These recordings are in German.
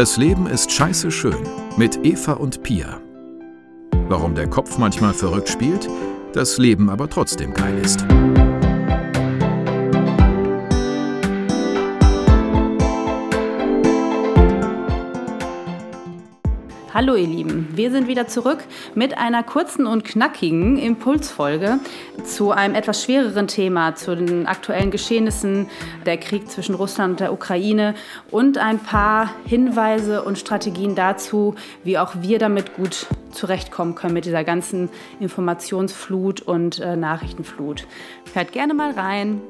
Das Leben ist scheiße schön mit Eva und Pia. Warum der Kopf manchmal verrückt spielt, das Leben aber trotzdem geil ist. Hallo ihr Lieben, wir sind wieder zurück mit einer kurzen und knackigen Impulsfolge zu einem etwas schwereren Thema, zu den aktuellen Geschehnissen, der Krieg zwischen Russland und der Ukraine und ein paar Hinweise und Strategien dazu, wie auch wir damit gut zurechtkommen können mit dieser ganzen Informationsflut und äh, Nachrichtenflut. Hört gerne mal rein.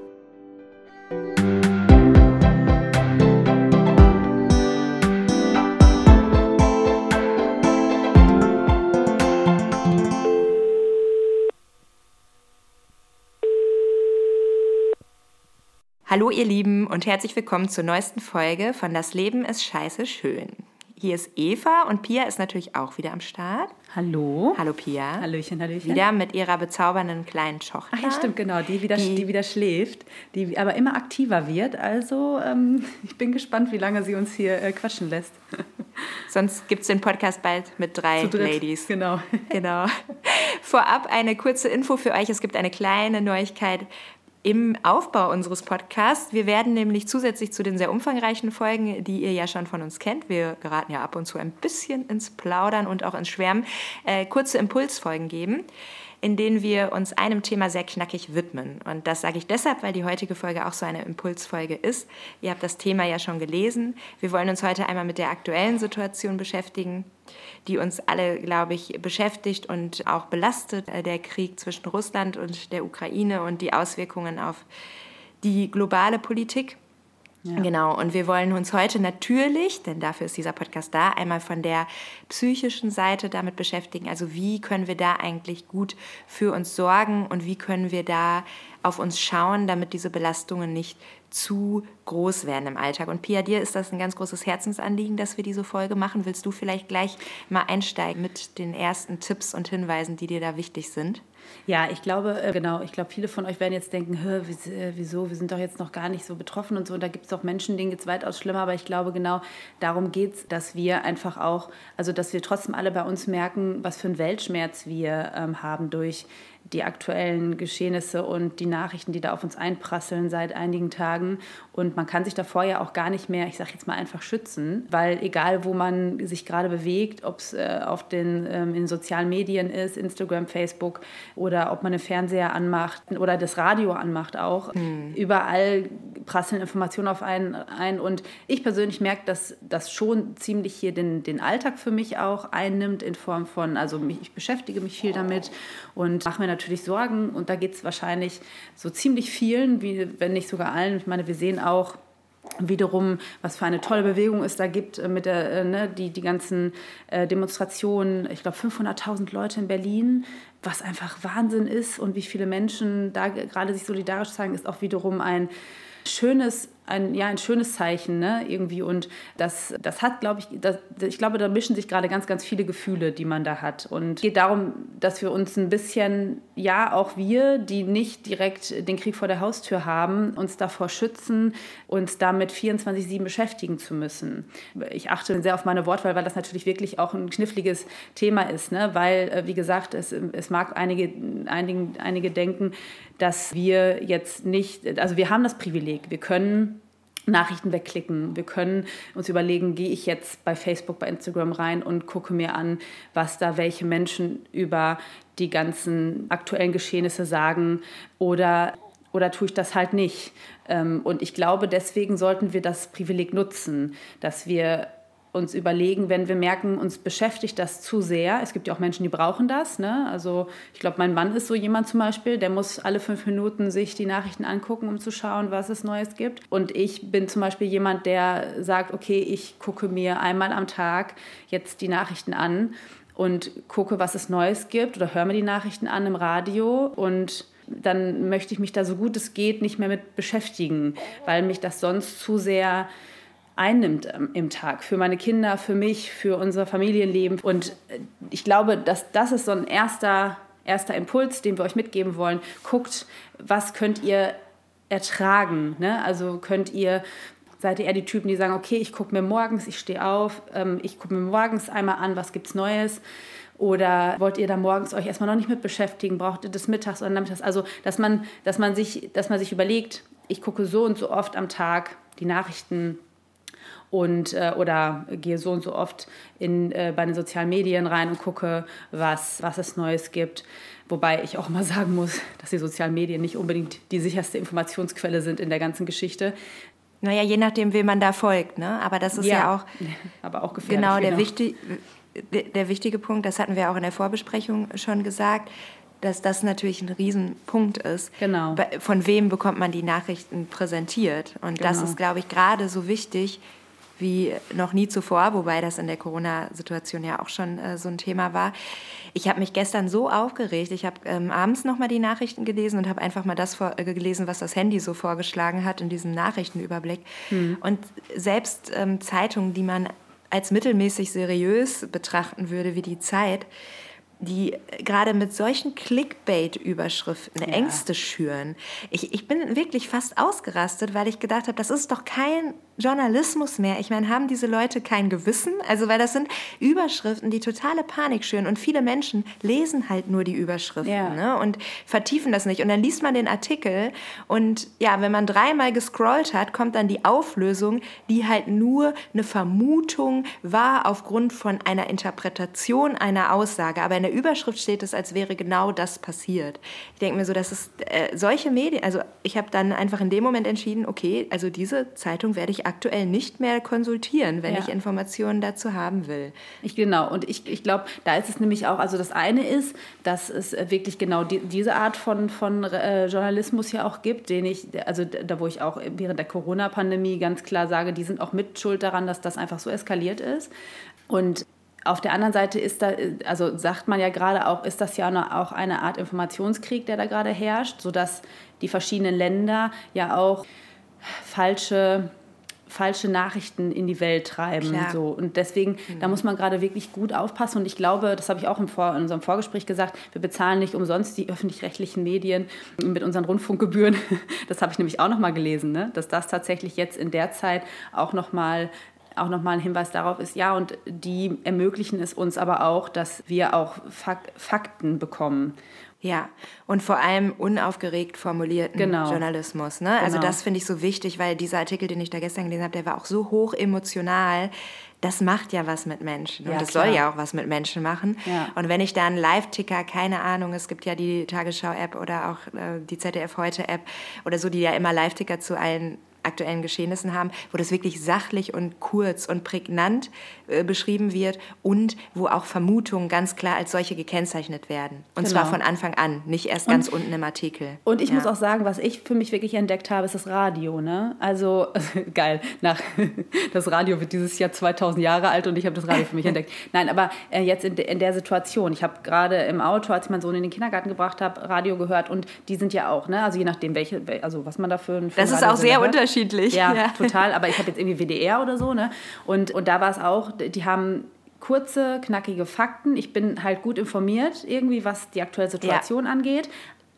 Hallo ihr Lieben und herzlich willkommen zur neuesten Folge von Das Leben ist scheiße schön. Hier ist Eva und Pia ist natürlich auch wieder am Start. Hallo. Hallo Pia. Hallöchen, Hallöchen. Wieder mit ihrer bezaubernden kleinen Tochter. Ach ja, stimmt, genau. Die wieder, die, die wieder schläft, die aber immer aktiver wird. Also ähm, ich bin gespannt, wie lange sie uns hier äh, quatschen lässt. Sonst gibt es den Podcast bald mit drei Ladies. Genau. genau. Vorab eine kurze Info für euch. Es gibt eine kleine Neuigkeit im Aufbau unseres Podcasts. Wir werden nämlich zusätzlich zu den sehr umfangreichen Folgen, die ihr ja schon von uns kennt, wir geraten ja ab und zu ein bisschen ins Plaudern und auch ins Schwärmen, äh, kurze Impulsfolgen geben in denen wir uns einem Thema sehr knackig widmen. Und das sage ich deshalb, weil die heutige Folge auch so eine Impulsfolge ist. Ihr habt das Thema ja schon gelesen. Wir wollen uns heute einmal mit der aktuellen Situation beschäftigen, die uns alle, glaube ich, beschäftigt und auch belastet. Äh, der Krieg zwischen Russland und der Ukraine und die Auswirkungen auf die globale Politik. Ja. Genau, und wir wollen uns heute natürlich, denn dafür ist dieser Podcast da, einmal von der psychischen Seite damit beschäftigen. Also wie können wir da eigentlich gut für uns sorgen und wie können wir da auf uns schauen, damit diese Belastungen nicht zu groß werden im Alltag. Und Pia, dir ist das ein ganz großes Herzensanliegen, dass wir diese Folge machen. Willst du vielleicht gleich mal einsteigen mit den ersten Tipps und Hinweisen, die dir da wichtig sind? Ja, ich glaube, äh, genau, ich glaube, viele von euch werden jetzt denken, äh, wieso, wir sind doch jetzt noch gar nicht so betroffen und so. Und da gibt es doch Menschen, denen geht es weitaus schlimmer. Aber ich glaube, genau darum geht es, dass wir einfach auch, also dass wir trotzdem alle bei uns merken, was für einen Weltschmerz wir ähm, haben durch die aktuellen Geschehnisse und die Nachrichten, die da auf uns einprasseln seit einigen Tagen. Und man kann sich davor ja auch gar nicht mehr, ich sage jetzt mal einfach schützen, weil egal, wo man sich gerade bewegt, ob es äh, auf den ähm, in sozialen Medien ist, Instagram, Facebook oder ob man den Fernseher anmacht oder das Radio anmacht auch, mhm. überall prasseln Informationen auf einen ein. Und ich persönlich merke, dass das schon ziemlich hier den, den Alltag für mich auch einnimmt in Form von, also mich, ich beschäftige mich viel damit und mache mir natürlich Sorgen und da geht es wahrscheinlich so ziemlich vielen, wie wenn nicht sogar allen. Ich meine, wir sehen auch, wiederum, was für eine tolle Bewegung es da gibt äh, mit der, äh, ne, die, die ganzen äh, Demonstrationen. Ich glaube, 500.000 Leute in Berlin, was einfach Wahnsinn ist und wie viele Menschen da gerade sich solidarisch zeigen, ist auch wiederum ein schönes ein, ja, ein schönes Zeichen ne, irgendwie. Und das, das hat, glaube ich, das, ich glaube, da mischen sich gerade ganz, ganz viele Gefühle, die man da hat. Und es geht darum, dass wir uns ein bisschen, ja, auch wir, die nicht direkt den Krieg vor der Haustür haben, uns davor schützen, uns damit 24-7 beschäftigen zu müssen. Ich achte sehr auf meine Wortwahl, weil das natürlich wirklich auch ein kniffliges Thema ist, ne? weil, äh, wie gesagt, es, es mag einige, einige, einige denken, dass wir jetzt nicht, also wir haben das Privileg, wir können Nachrichten wegklicken. Wir können uns überlegen, gehe ich jetzt bei Facebook, bei Instagram rein und gucke mir an, was da welche Menschen über die ganzen aktuellen Geschehnisse sagen oder, oder tue ich das halt nicht. Ähm, und ich glaube, deswegen sollten wir das Privileg nutzen, dass wir uns überlegen, wenn wir merken, uns beschäftigt das zu sehr. Es gibt ja auch Menschen, die brauchen das. Ne? Also ich glaube, mein Mann ist so jemand zum Beispiel, der muss alle fünf Minuten sich die Nachrichten angucken, um zu schauen, was es Neues gibt. Und ich bin zum Beispiel jemand, der sagt, okay, ich gucke mir einmal am Tag jetzt die Nachrichten an und gucke, was es Neues gibt oder höre mir die Nachrichten an im Radio und dann möchte ich mich da so gut es geht nicht mehr mit beschäftigen, weil mich das sonst zu sehr einnimmt ähm, im Tag für meine Kinder, für mich, für unser Familienleben. Und äh, ich glaube, dass das ist so ein erster, erster Impuls, den wir euch mitgeben wollen. Guckt, was könnt ihr ertragen? Ne? Also könnt ihr Seid ihr eher die Typen, die sagen, okay, ich gucke mir morgens, ich stehe auf, ähm, ich gucke mir morgens einmal an, was gibt's Neues? Oder wollt ihr da morgens euch erstmal noch nicht mit beschäftigen? Braucht ihr das mittags oder nachmittags? Also, dass man, dass man, sich, dass man sich überlegt, ich gucke so und so oft am Tag die Nachrichten und äh, oder gehe so und so oft in, äh, bei den sozialen Medien rein und gucke, was, was es Neues gibt. Wobei ich auch mal sagen muss, dass die sozialen Medien nicht unbedingt die sicherste Informationsquelle sind in der ganzen Geschichte. Naja, je nachdem, wem man da folgt. Ne? Aber das ist ja, ja auch, aber auch gefährlich. Genau, der, genau. Wichtig, der wichtige Punkt, das hatten wir auch in der Vorbesprechung schon gesagt, dass das natürlich ein Riesenpunkt ist. Genau. Von wem bekommt man die Nachrichten präsentiert? Und genau. das ist, glaube ich, gerade so wichtig, wie noch nie zuvor, wobei das in der Corona-Situation ja auch schon äh, so ein Thema war. Ich habe mich gestern so aufgeregt. Ich habe ähm, abends noch mal die Nachrichten gelesen und habe einfach mal das vor, äh, gelesen, was das Handy so vorgeschlagen hat in diesem Nachrichtenüberblick. Mhm. Und selbst ähm, Zeitungen, die man als mittelmäßig seriös betrachten würde, wie die Zeit, die gerade mit solchen Clickbait-Überschriften ja. Ängste schüren. Ich, ich bin wirklich fast ausgerastet, weil ich gedacht habe, das ist doch kein Journalismus mehr. Ich meine, haben diese Leute kein Gewissen? Also, weil das sind Überschriften, die totale Panik schüren und viele Menschen lesen halt nur die Überschriften ja. ne? und vertiefen das nicht. Und dann liest man den Artikel und ja, wenn man dreimal gescrollt hat, kommt dann die Auflösung, die halt nur eine Vermutung war aufgrund von einer Interpretation einer Aussage. Aber in der Überschrift steht es, als wäre genau das passiert. Ich denke mir so, dass es äh, solche Medien, also ich habe dann einfach in dem Moment entschieden, okay, also diese Zeitung werde ich aktuell nicht mehr konsultieren, wenn ja. ich Informationen dazu haben will. Ich, genau, und ich, ich glaube, da ist es nämlich auch, also das eine ist, dass es wirklich genau die, diese Art von, von äh, Journalismus ja auch gibt, den ich, also da wo ich auch während der Corona-Pandemie ganz klar sage, die sind auch mit schuld daran, dass das einfach so eskaliert ist. Und auf der anderen Seite ist da, also sagt man ja gerade auch, ist das ja auch eine Art Informationskrieg, der da gerade herrscht, sodass die verschiedenen Länder ja auch falsche falsche Nachrichten in die Welt treiben. So. Und deswegen, mhm. da muss man gerade wirklich gut aufpassen. Und ich glaube, das habe ich auch im Vor in unserem Vorgespräch gesagt, wir bezahlen nicht umsonst die öffentlich-rechtlichen Medien mit unseren Rundfunkgebühren. Das habe ich nämlich auch noch mal gelesen, ne? dass das tatsächlich jetzt in der Zeit auch noch mal auch nochmal ein Hinweis darauf ist, ja, und die ermöglichen es uns aber auch, dass wir auch Fakten bekommen. Ja, und vor allem unaufgeregt formulierten genau. Journalismus. Ne? Also genau. das finde ich so wichtig, weil dieser Artikel, den ich da gestern gelesen habe, der war auch so hoch emotional. Das macht ja was mit Menschen und ja, das soll ja auch was mit Menschen machen. Ja. Und wenn ich da einen Live-Ticker, keine Ahnung, es gibt ja die Tagesschau-App oder auch äh, die ZDF-Heute-App oder so, die ja immer Live-Ticker zu allen aktuellen Geschehnissen haben, wo das wirklich sachlich und kurz und prägnant äh, beschrieben wird und wo auch Vermutungen ganz klar als solche gekennzeichnet werden. Und genau. zwar von Anfang an, nicht erst ganz und, unten im Artikel. Und ich ja. muss auch sagen, was ich für mich wirklich entdeckt habe, ist das Radio. Ne? Also geil, nach, das Radio wird dieses Jahr 2000 Jahre alt und ich habe das Radio für mich entdeckt. Nein, aber äh, jetzt in, de, in der Situation, ich habe gerade im Auto, als ich meinen Sohn in den Kindergarten gebracht habe, Radio gehört und die sind ja auch, ne? also je nachdem, welche, also was man da für Das ist auch sehr unterschiedlich unterschiedlich. Ja, ja, total. Aber ich habe jetzt irgendwie WDR oder so, ne? Und, und da war es auch, die haben kurze, knackige Fakten. Ich bin halt gut informiert, irgendwie, was die aktuelle Situation ja. angeht.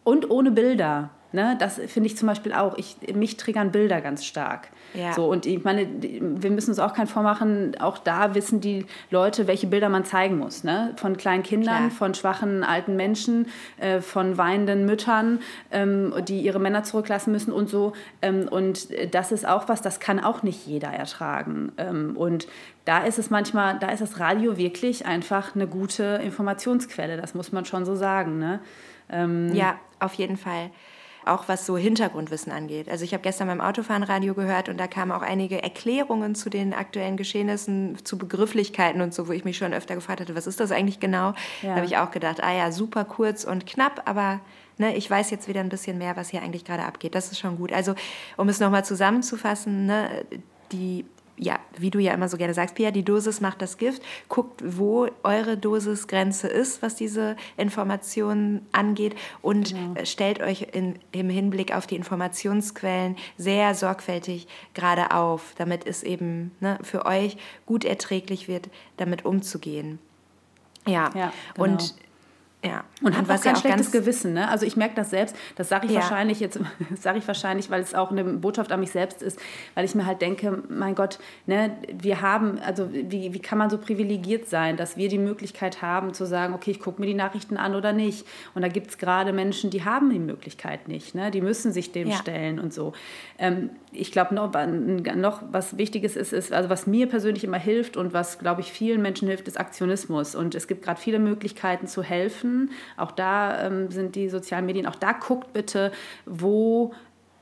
Und ohne Bilder. Ne? Das finde ich zum Beispiel auch. Ich, mich triggern Bilder ganz stark. Ja. So, und ich meine, wir müssen uns auch keinen vormachen, auch da wissen die Leute, welche Bilder man zeigen muss. Ne? Von kleinen Kindern, Klar. von schwachen alten Menschen, äh, von weinenden Müttern, ähm, die ihre Männer zurücklassen müssen und so. Ähm, und das ist auch was, das kann auch nicht jeder ertragen. Ähm, und da ist es manchmal, da ist das Radio wirklich einfach eine gute Informationsquelle, das muss man schon so sagen. Ne? Ähm, ja, auf jeden Fall auch was so Hintergrundwissen angeht. Also ich habe gestern beim Autofahren Radio gehört und da kamen auch einige Erklärungen zu den aktuellen Geschehnissen, zu Begrifflichkeiten und so, wo ich mich schon öfter gefragt hatte, was ist das eigentlich genau? Ja. Da habe ich auch gedacht, ah ja, super kurz und knapp, aber ne, ich weiß jetzt wieder ein bisschen mehr, was hier eigentlich gerade abgeht. Das ist schon gut. Also um es nochmal zusammenzufassen, ne, die ja, wie du ja immer so gerne sagst, Pia, die Dosis macht das Gift. Guckt, wo eure Dosisgrenze ist, was diese Informationen angeht und genau. Äh, stellt euch in, im Hinblick auf die Informationsquellen sehr sorgfältig gerade auf, damit es eben ne, für euch gut erträglich wird, damit umzugehen. Ja, ja genau. und Ja. Und, und hat was kein ja schlechtes Gewissen. Ne? Also ich merke das selbst, das sage ich ja. wahrscheinlich jetzt, sage ich wahrscheinlich, weil es auch eine Botschaft an mich selbst ist, weil ich mir halt denke, mein Gott, ne, wir haben, also wie, wie kann man so privilegiert sein, dass wir die Möglichkeit haben zu sagen, okay, ich gucke mir die Nachrichten an oder nicht. Und da gibt es gerade Menschen, die haben die Möglichkeit nicht, ne? die müssen sich dem ja. stellen und so. Ähm, ich glaube, noch, noch was Wichtiges ist, ist, also was mir persönlich immer hilft und was, glaube ich, vielen Menschen hilft, ist Aktionismus. Und es gibt gerade viele Möglichkeiten zu helfen. Auch da ähm, sind die sozialen Medien, auch da guckt bitte, wo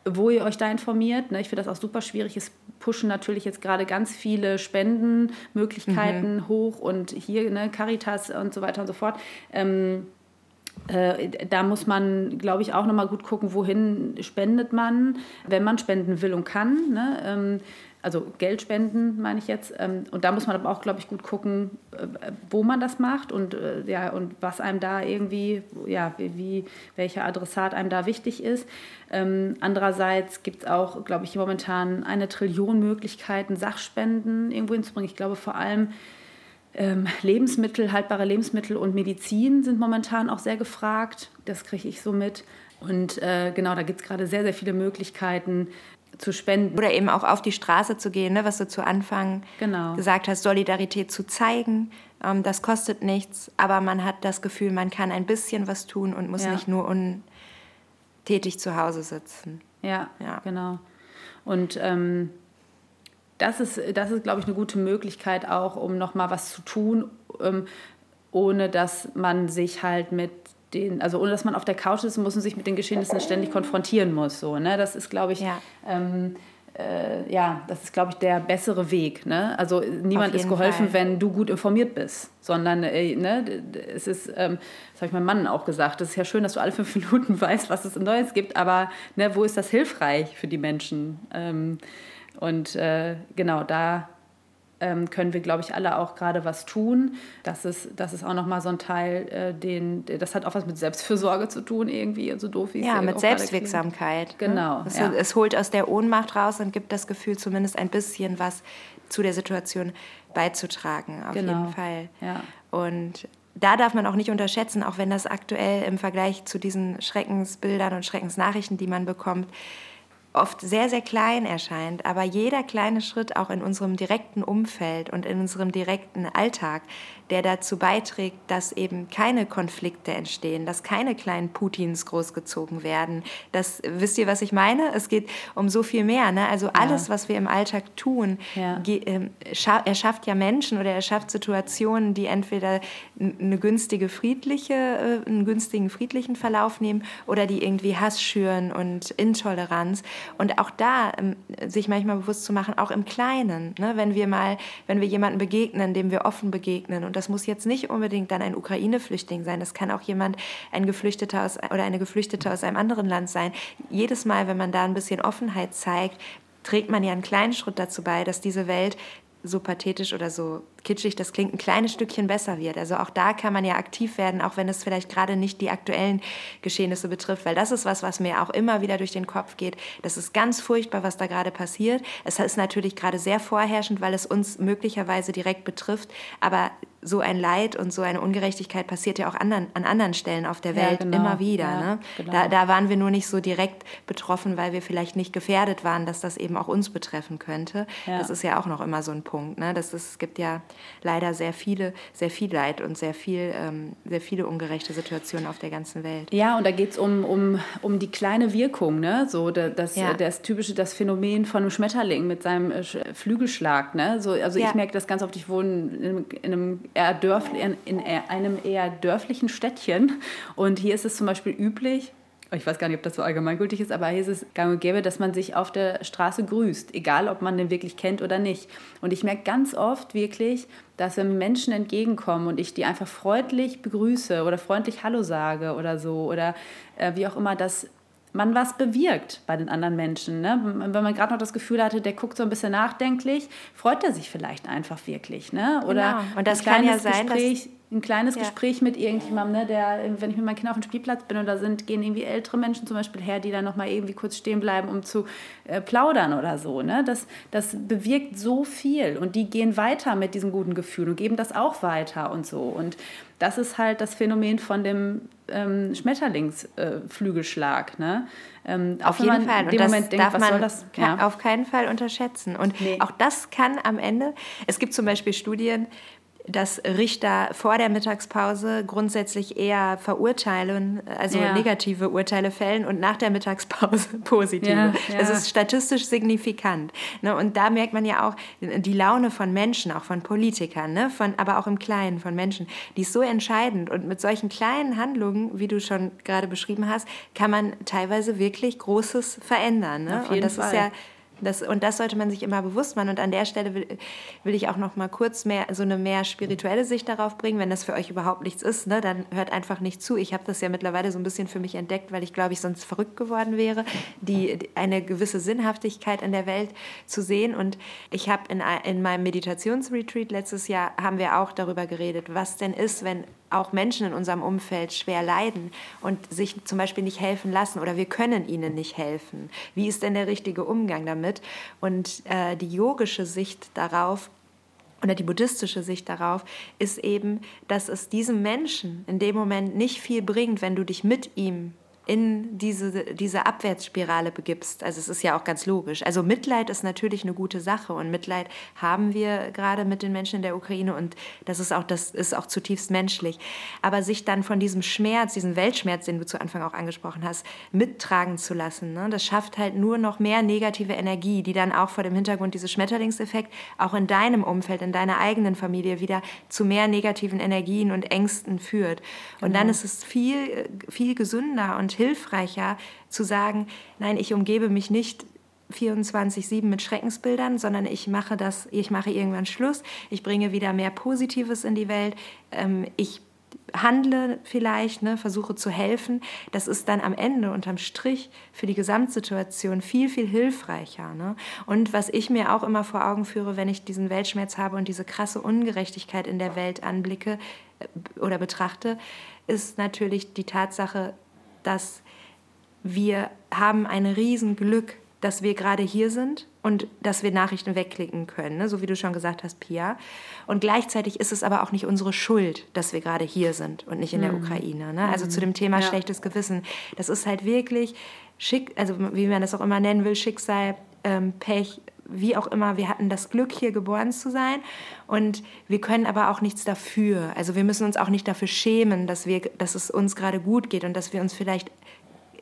wo ihr euch da informiert. Ne? Ich finde das auch super schwierig. Es pushen natürlich jetzt gerade ganz viele Spendenmöglichkeiten mhm. hoch und hier ne, Caritas und so weiter und so fort. Ähm, äh, da muss man, glaube ich, auch nochmal gut gucken, wohin spendet man, wenn man spenden will und kann. Ne? Ähm, also Geld spenden, meine ich jetzt. Ähm, und da muss man aber auch, glaube ich, gut gucken, äh, wo man das macht und, äh, ja, und was einem da irgendwie, ja, wie, welcher Adressat einem da wichtig ist. Ähm, andererseits gibt es auch, glaube ich, momentan eine Trillion Möglichkeiten, Sachspenden irgendwo hinzubringen. Ich glaube vor allem, ähm, Lebensmittel, haltbare Lebensmittel und Medizin sind momentan auch sehr gefragt. Das kriege ich so mit. Und äh, genau, da gibt es gerade sehr, sehr viele Möglichkeiten zu spenden. Oder eben auch auf die Straße zu gehen, ne, was du zu Anfang genau. gesagt hast, Solidarität zu zeigen. Ähm, das kostet nichts, aber man hat das Gefühl, man kann ein bisschen was tun und muss ja. nicht nur untätig zu Hause sitzen. Ja, ja. genau. Und ähm, das ist, das ist, glaube ich, eine gute Möglichkeit auch, um nochmal was zu tun, ähm, ohne dass man sich halt mit den, also ohne dass man auf der Couch sitzen muss und sich mit den Geschehnissen ständig konfrontieren muss. So, ne? Das ist, glaube ich, ja. Ähm, äh, ja, das ist, glaube ich, der bessere Weg. Ne? Also niemand ist geholfen, Fall. wenn du gut informiert bist, sondern äh, ne, es ist, ähm, das habe ich meinem Mann auch gesagt, es ist ja schön, dass du alle fünf Minuten weißt, was es Neues gibt, aber ne, wo ist das hilfreich für die Menschen? Ähm, und äh, genau, da ähm, können wir, glaube ich, alle auch gerade was tun. Das ist, das ist auch nochmal so ein Teil, äh, den, das hat auch was mit Selbstfürsorge zu tun, irgendwie, so doof wie es Ja, mit Selbstwirksamkeit. Ne? Genau. Es, ja. es holt aus der Ohnmacht raus und gibt das Gefühl, zumindest ein bisschen was zu der Situation beizutragen, auf genau. jeden Fall. Ja. Und da darf man auch nicht unterschätzen, auch wenn das aktuell im Vergleich zu diesen Schreckensbildern und Schreckensnachrichten, die man bekommt, oft sehr, sehr klein erscheint, aber jeder kleine Schritt auch in unserem direkten Umfeld und in unserem direkten Alltag, der dazu beiträgt, dass eben keine Konflikte entstehen, dass keine kleinen Putins großgezogen werden. Das, wisst ihr, was ich meine? Es geht um so viel mehr. Ne? Also alles, ja. was wir im Alltag tun, ja. äh, erschafft ja Menschen oder erschafft Situationen, die entweder eine günstige friedliche, äh, einen günstigen friedlichen Verlauf nehmen oder die irgendwie Hass schüren und Intoleranz. Und auch da ähm, sich manchmal bewusst zu machen, auch im Kleinen, ne? wenn wir mal, wenn wir jemanden begegnen, dem wir offen begegnen und das muss jetzt nicht unbedingt dann ein Ukraine-Flüchtling sein. Das kann auch jemand, ein Geflüchteter aus, oder eine Geflüchtete aus einem anderen Land sein. Jedes Mal, wenn man da ein bisschen Offenheit zeigt, trägt man ja einen kleinen Schritt dazu bei, dass diese Welt so pathetisch oder so kitschig das klingt, ein kleines Stückchen besser wird. Also auch da kann man ja aktiv werden, auch wenn es vielleicht gerade nicht die aktuellen Geschehnisse betrifft, weil das ist was, was mir auch immer wieder durch den Kopf geht. Das ist ganz furchtbar, was da gerade passiert. Es ist natürlich gerade sehr vorherrschend, weil es uns möglicherweise direkt betrifft, aber so ein Leid und so eine Ungerechtigkeit passiert ja auch anderen, an anderen Stellen auf der Welt ja, genau. immer wieder. Ja, ne? genau. da, da waren wir nur nicht so direkt betroffen, weil wir vielleicht nicht gefährdet waren, dass das eben auch uns betreffen könnte. Ja. Das ist ja auch noch immer so ein Punkt. Ne? Das ist, es gibt ja leider sehr viele, sehr viel Leid und sehr, viel, ähm, sehr viele ungerechte Situationen auf der ganzen Welt. Ja, und da geht es um, um, um die kleine Wirkung, ne? so das, das typische, das Phänomen von einem Schmetterling mit seinem äh, Flügelschlag. Ne? So, also ich merke das ganz oft, ich wohne in, in einem eher dörf, in, in einem eher dörflichen Städtchen und hier ist es zum Beispiel üblich, ich weiß gar nicht, ob das so allgemeingültig ist, aber hier ist es gang und gäbe, dass man sich auf der Straße grüßt, egal ob man den wirklich kennt oder nicht. Und ich merke ganz oft wirklich, dass wenn Menschen entgegenkommen und ich die einfach freundlich begrüße oder freundlich Hallo sage oder so oder äh, wie auch immer, dass man was bewirkt bei den anderen Menschen. Ne? Wenn man gerade noch das Gefühl hatte, der guckt so ein bisschen nachdenklich, freut er sich vielleicht einfach wirklich. Ne? Oder genau. Und das kann ja sein, Gespräch, ein kleines ja. Gespräch mit irgendjemandem, ne, der, wenn ich mit meinen Kindern auf dem Spielplatz bin und da sind, gehen irgendwie ältere Menschen zum Beispiel her, die dann nochmal irgendwie kurz stehen bleiben, um zu äh, plaudern oder so. Ne? Das, das bewirkt so viel und die gehen weiter mit diesem guten Gefühl und geben das auch weiter und so. Und das ist halt das Phänomen von dem ähm, Schmetterlingsflügelschlag. Äh, ne? Ähm, auf jeden Fall. Und das denkt, darf man das, ja. auf keinen Fall unterschätzen. Und nee. auch das kann am Ende, es gibt zum Beispiel Studien, dass Richter vor der Mittagspause grundsätzlich eher verurteilen, also ja. negative Urteile fällen und nach der Mittagspause positive. Ja, ja. Das ist statistisch signifikant. Ne? Und da merkt man ja auch die Laune von Menschen, auch von Politikern, ne? von, aber auch im Kleinen von Menschen, die ist so entscheidend. Und mit solchen kleinen Handlungen, wie du schon gerade beschrieben hast, kann man teilweise wirklich Großes verändern. Ne? und das Fall. ist ja das, und das sollte man sich immer bewusst machen. Und an der Stelle will, will ich auch noch mal kurz mehr, so eine mehr spirituelle Sicht darauf bringen. Wenn das für euch überhaupt nichts ist, ne, dann hört einfach nicht zu. Ich habe das ja mittlerweile so ein bisschen für mich entdeckt, weil ich glaube, ich sonst verrückt geworden wäre, die, eine gewisse Sinnhaftigkeit in der Welt zu sehen. Und ich habe in, in meinem Meditationsretreat letztes Jahr, haben wir auch darüber geredet, was denn ist, wenn auch Menschen in unserem Umfeld schwer leiden und sich zum Beispiel nicht helfen lassen oder wir können ihnen nicht helfen. Wie ist denn der richtige Umgang damit? Und äh, die yogische Sicht darauf oder die buddhistische Sicht darauf ist eben, dass es diesem Menschen in dem Moment nicht viel bringt, wenn du dich mit ihm in diese, diese Abwärtsspirale begibst. Also es ist ja auch ganz logisch. Also Mitleid ist natürlich eine gute Sache und Mitleid haben wir gerade mit den Menschen in der Ukraine und das ist auch, das ist auch zutiefst menschlich. Aber sich dann von diesem Schmerz, diesem Weltschmerz, den du zu Anfang auch angesprochen hast, mittragen zu lassen, ne? das schafft halt nur noch mehr negative Energie, die dann auch vor dem Hintergrund dieses Schmetterlingseffekt auch in deinem Umfeld, in deiner eigenen Familie wieder zu mehr negativen Energien und Ängsten führt. Und genau. dann ist es viel, viel gesünder und hilfreicher zu sagen, nein, ich umgebe mich nicht 24-7 mit Schreckensbildern, sondern ich mache das, ich mache irgendwann Schluss, ich bringe wieder mehr Positives in die Welt, ähm, ich handle vielleicht, ne, versuche zu helfen, das ist dann am Ende unterm Strich für die Gesamtsituation viel, viel hilfreicher. Ne? Und was ich mir auch immer vor Augen führe, wenn ich diesen Weltschmerz habe und diese krasse Ungerechtigkeit in der Welt anblicke äh, oder betrachte, ist natürlich die Tatsache, dass wir haben ein Riesenglück, dass wir gerade hier sind und dass wir Nachrichten wegklicken können, ne? so wie du schon gesagt hast, Pia. Und gleichzeitig ist es aber auch nicht unsere Schuld, dass wir gerade hier sind und nicht in der mhm. Ukraine. Ne? Also mhm. zu dem Thema ja. schlechtes Gewissen. Das ist halt wirklich schick, also wie man das auch immer nennen will, Schicksal, ähm, Pech, wie auch immer, wir hatten das Glück, hier geboren zu sein und wir können aber auch nichts dafür. Also wir müssen uns auch nicht dafür schämen, dass, wir, dass es uns gerade gut geht und dass wir uns vielleicht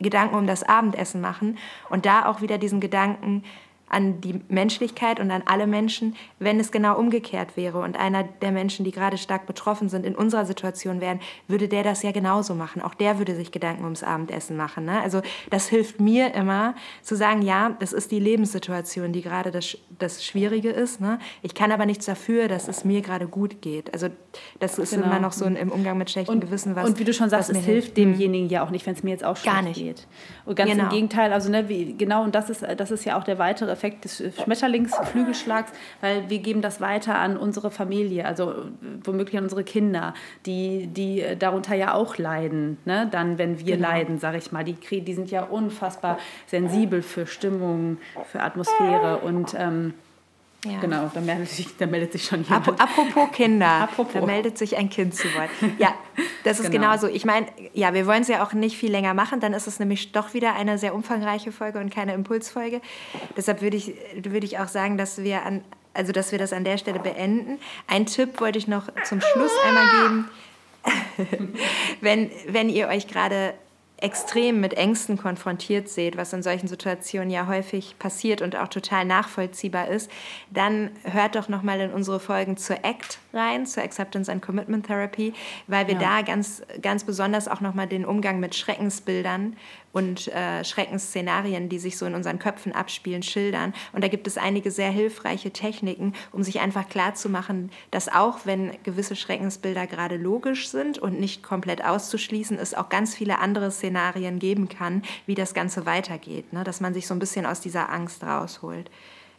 Gedanken um das Abendessen machen und da auch wieder diesen Gedanken an die Menschlichkeit und an alle Menschen, wenn es genau umgekehrt wäre und einer der Menschen, die gerade stark betroffen sind, in unserer Situation wären, würde der das ja genauso machen. Auch der würde sich Gedanken ums Abendessen machen. Ne? Also das hilft mir immer zu sagen, ja, das ist die Lebenssituation, die gerade das, das Schwierige ist. Ne? Ich kann aber nichts dafür, dass es mir gerade gut geht. Also das ist genau. immer noch so im Umgang mit schlechtem und, Gewissen. Was, und wie du schon sagst, es hilft demjenigen ja auch nicht, wenn es mir jetzt auch schlecht Gar nicht. geht. Und ganz genau. im Gegenteil, also ne, wie, genau, und das ist, das ist ja auch der weitere Effekt des Schmetterlingsflügelschlags, weil wir geben das weiter an unsere Familie, also womöglich an unsere Kinder, die, die darunter ja auch leiden, ne? dann wenn wir genau. leiden, sage ich mal. Die, die sind ja unfassbar sensibel für Stimmung, für Atmosphäre und ähm, ja. Genau, da meldet, sich, da meldet sich schon jemand. Apropos Kinder, Apropos. da meldet sich ein Kind zu Wort. Ja, das ist genau. genauso. Ich meine, ja, wir wollen es ja auch nicht viel länger machen, dann ist es nämlich doch wieder eine sehr umfangreiche Folge und keine Impulsfolge. Deshalb würde ich, würde ich auch sagen, dass wir, an, also dass wir das an der Stelle beenden. Ein Tipp wollte ich noch zum Schluss einmal geben. wenn, wenn ihr euch gerade extrem mit Ängsten konfrontiert seht, was in solchen Situationen ja häufig passiert und auch total nachvollziehbar ist, dann hört doch noch mal in unsere Folgen zur ACT rein, zur Acceptance and Commitment Therapy, weil wir ja. da ganz ganz besonders auch noch mal den Umgang mit Schreckensbildern und äh, Schreckensszenarien, die sich so in unseren Köpfen abspielen, schildern. Und da gibt es einige sehr hilfreiche Techniken, um sich einfach klarzumachen, dass auch wenn gewisse Schreckensbilder gerade logisch sind und nicht komplett auszuschließen, es auch ganz viele andere Szenarien geben kann, wie das Ganze weitergeht. Ne? Dass man sich so ein bisschen aus dieser Angst rausholt.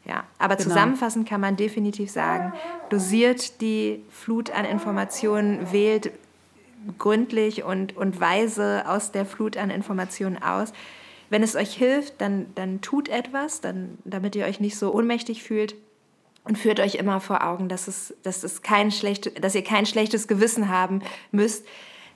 Ja, aber genau. zusammenfassend kann man definitiv sagen, dosiert die Flut an Informationen, wählt gründlich und, und weise aus der Flut an Informationen aus. Wenn es euch hilft, dann, dann tut etwas, dann, damit ihr euch nicht so ohnmächtig fühlt und führt euch immer vor Augen, dass, es, dass, es kein schlecht, dass ihr kein schlechtes Gewissen haben müsst,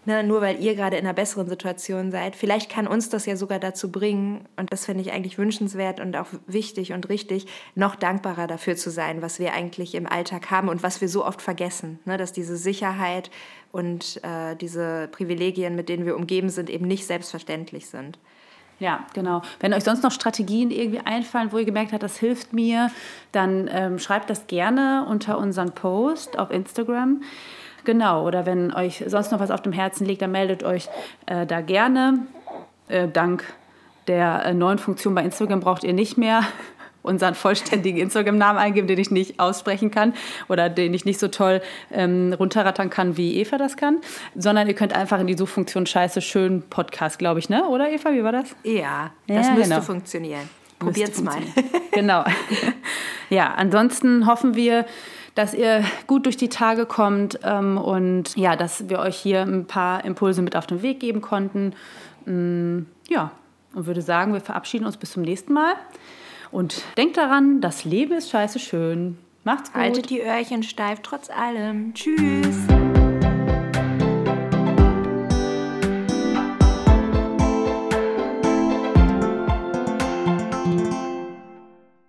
ne, nur weil ihr gerade in einer besseren Situation seid. Vielleicht kann uns das ja sogar dazu bringen, und das finde ich eigentlich wünschenswert und auch wichtig und richtig, noch dankbarer dafür zu sein, was wir eigentlich im Alltag haben und was wir so oft vergessen. Ne, dass diese Sicherheit und äh, diese Privilegien, mit denen wir umgeben sind, eben nicht selbstverständlich sind. Ja, genau. Wenn euch sonst noch Strategien irgendwie einfallen, wo ihr gemerkt habt, das hilft mir, dann ähm, schreibt das gerne unter unseren Post auf Instagram. Genau, oder wenn euch sonst noch was auf dem Herzen liegt, dann meldet euch äh, da gerne. Äh, dank der äh, neuen Funktion bei Instagram braucht ihr nicht mehr unseren vollständigen Instagram-Namen eingeben, den ich nicht aussprechen kann oder den ich nicht so toll ähm, runterrattern kann, wie Eva das kann, sondern ihr könnt einfach in die Suchfunktion Scheiße schön Podcast, glaube ich, ne? Oder Eva, wie war das? Ja, das ja, müsste genau. funktionieren. Probiert's mal. genau. Ja, ansonsten hoffen wir, dass ihr gut durch die Tage kommt ähm, und ja, dass wir euch hier ein paar Impulse mit auf den Weg geben konnten. Ähm, ja, und würde sagen, wir verabschieden uns bis zum nächsten Mal. Und denkt daran, das Leben ist scheiße schön. Macht's gut. Haltet die Öhrchen steif trotz allem. Tschüss.